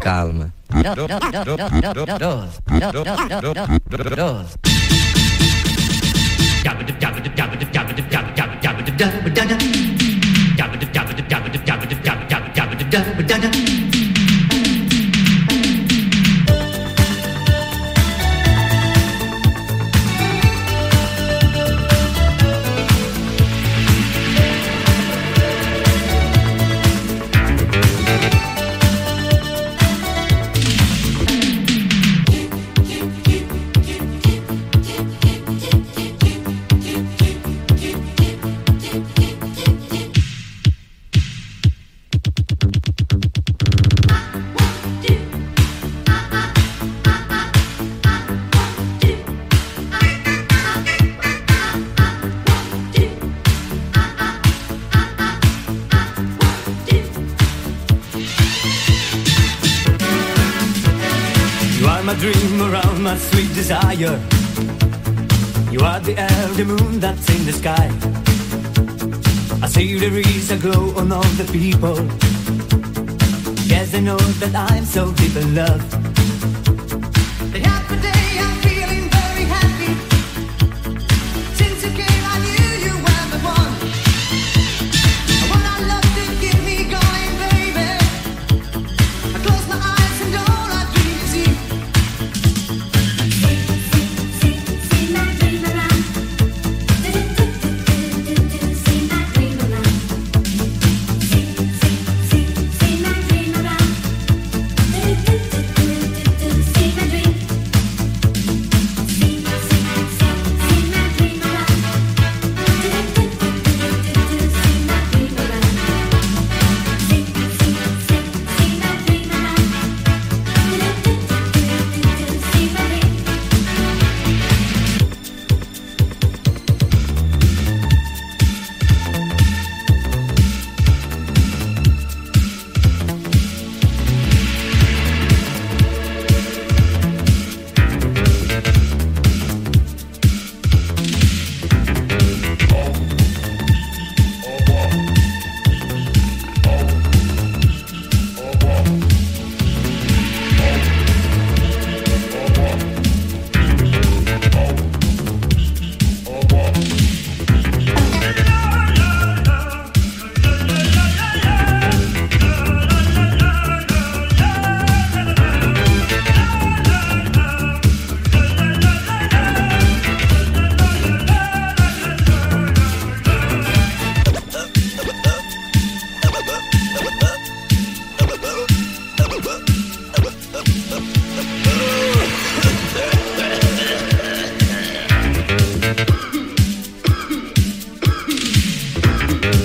Calma. You dream around my sweet desire. You are the the moon that's in the sky. I see there is a glow on all the people. Yes, I know that I'm so deep in love.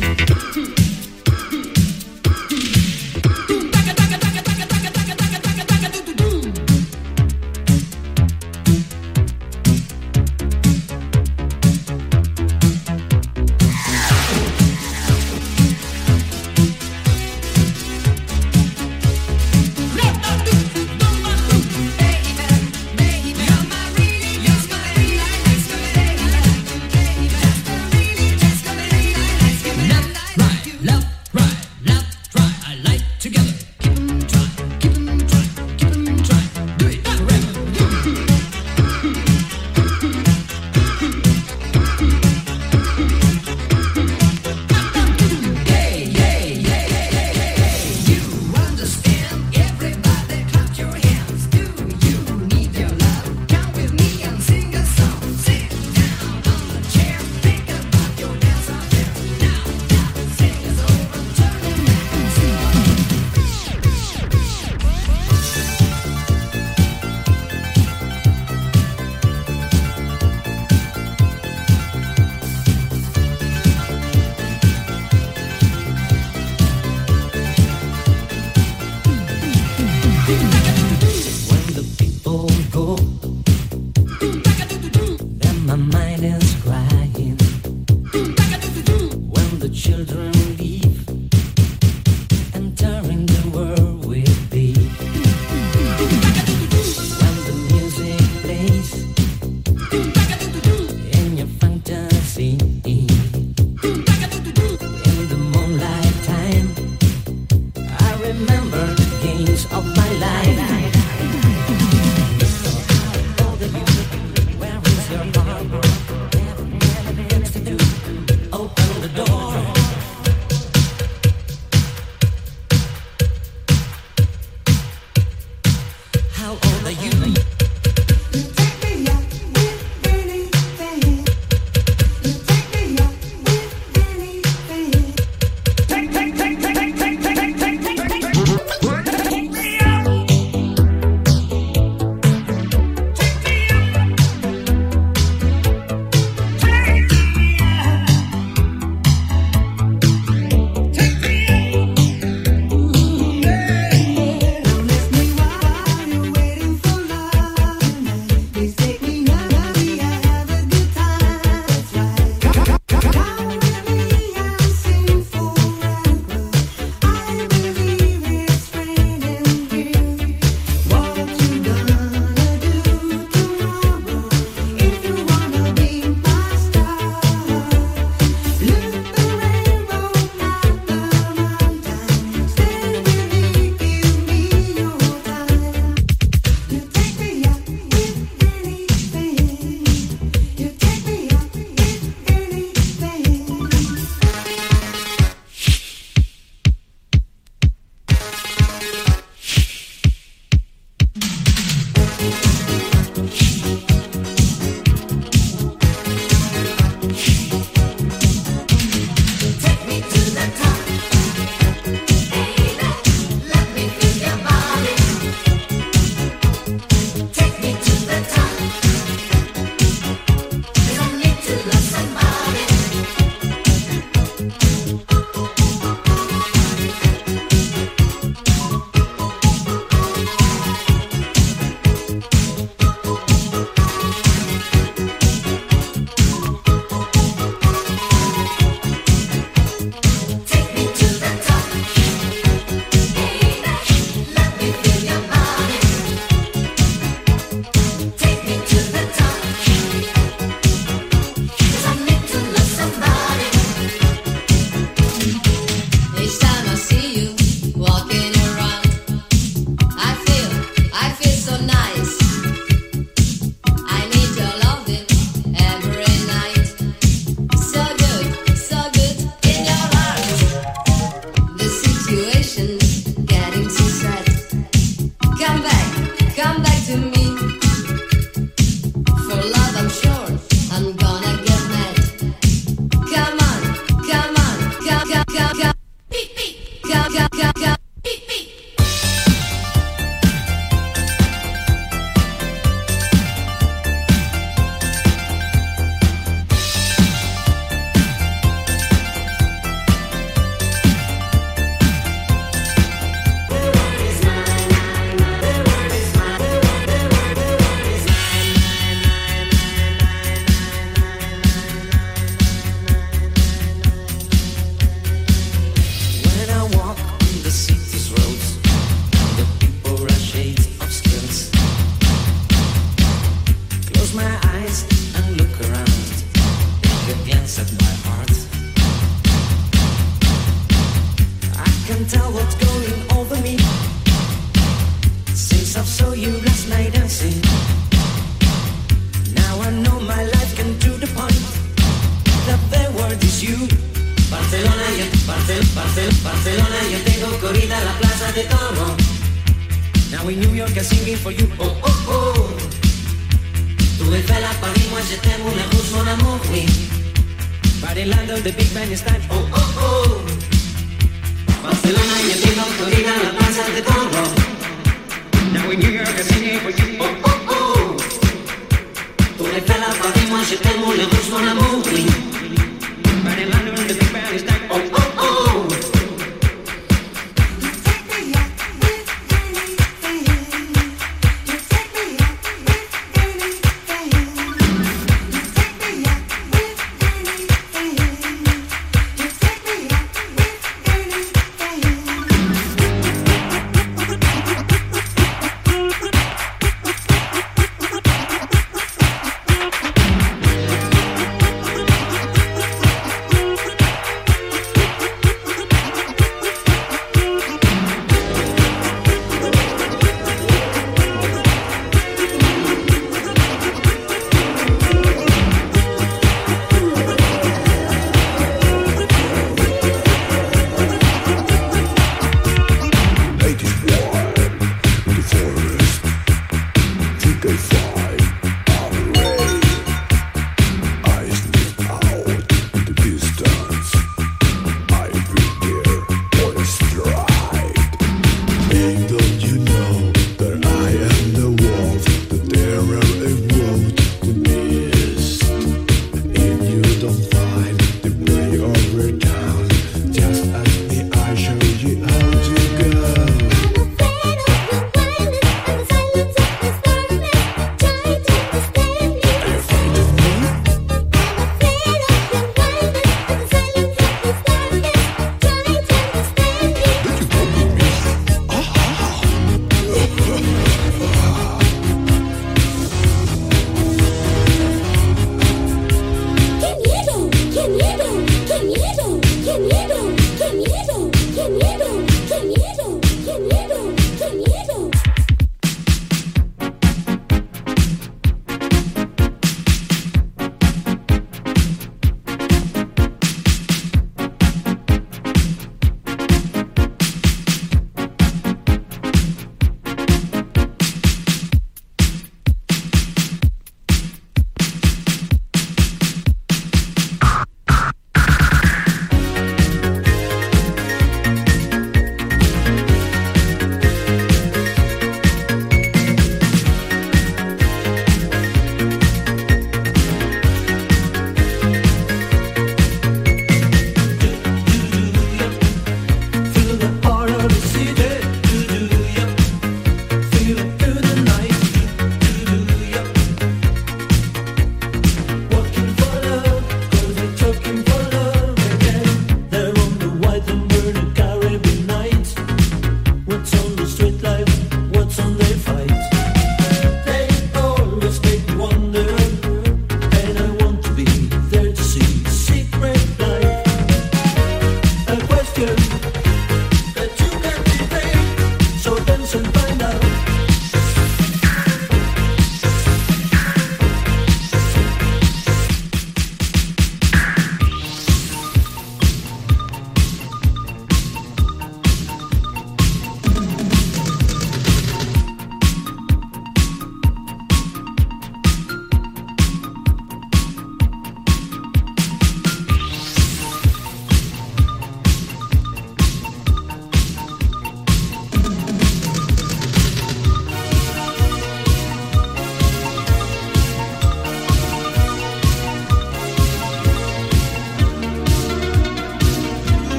two, three. Change of my life. at my heart. I can tell what's going over me since I saw you last night dancing. Now I know my life can do the point. The bad word is you. Barcelona, yo, Barcel, Barcel, Barcelona, yo tengo corrida la plaza de toro. Now in New York, I'm singing for you. Oh, oh, oh. Tour Eiffel, París, bailando, the big band está oh, oh, oh. Barcelona y el vino, Florida, la plaza de todo. Now in New York, I sing for you, oh, oh, oh. Tour Eiffel, Paris, moi je t'aime, le rouge, mon amour, oui.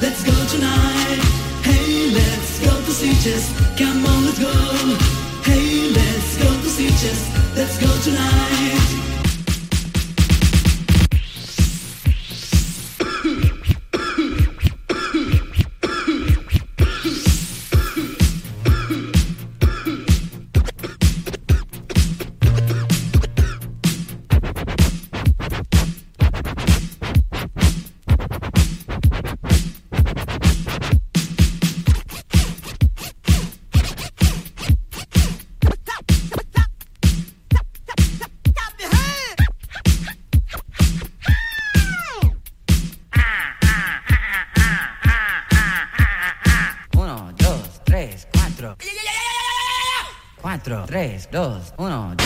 Let's go tonight. Hey, let's go to Beaches. Come on, let's go. Hey, let's go to Beaches. Let's go tonight. 3, 2, 1.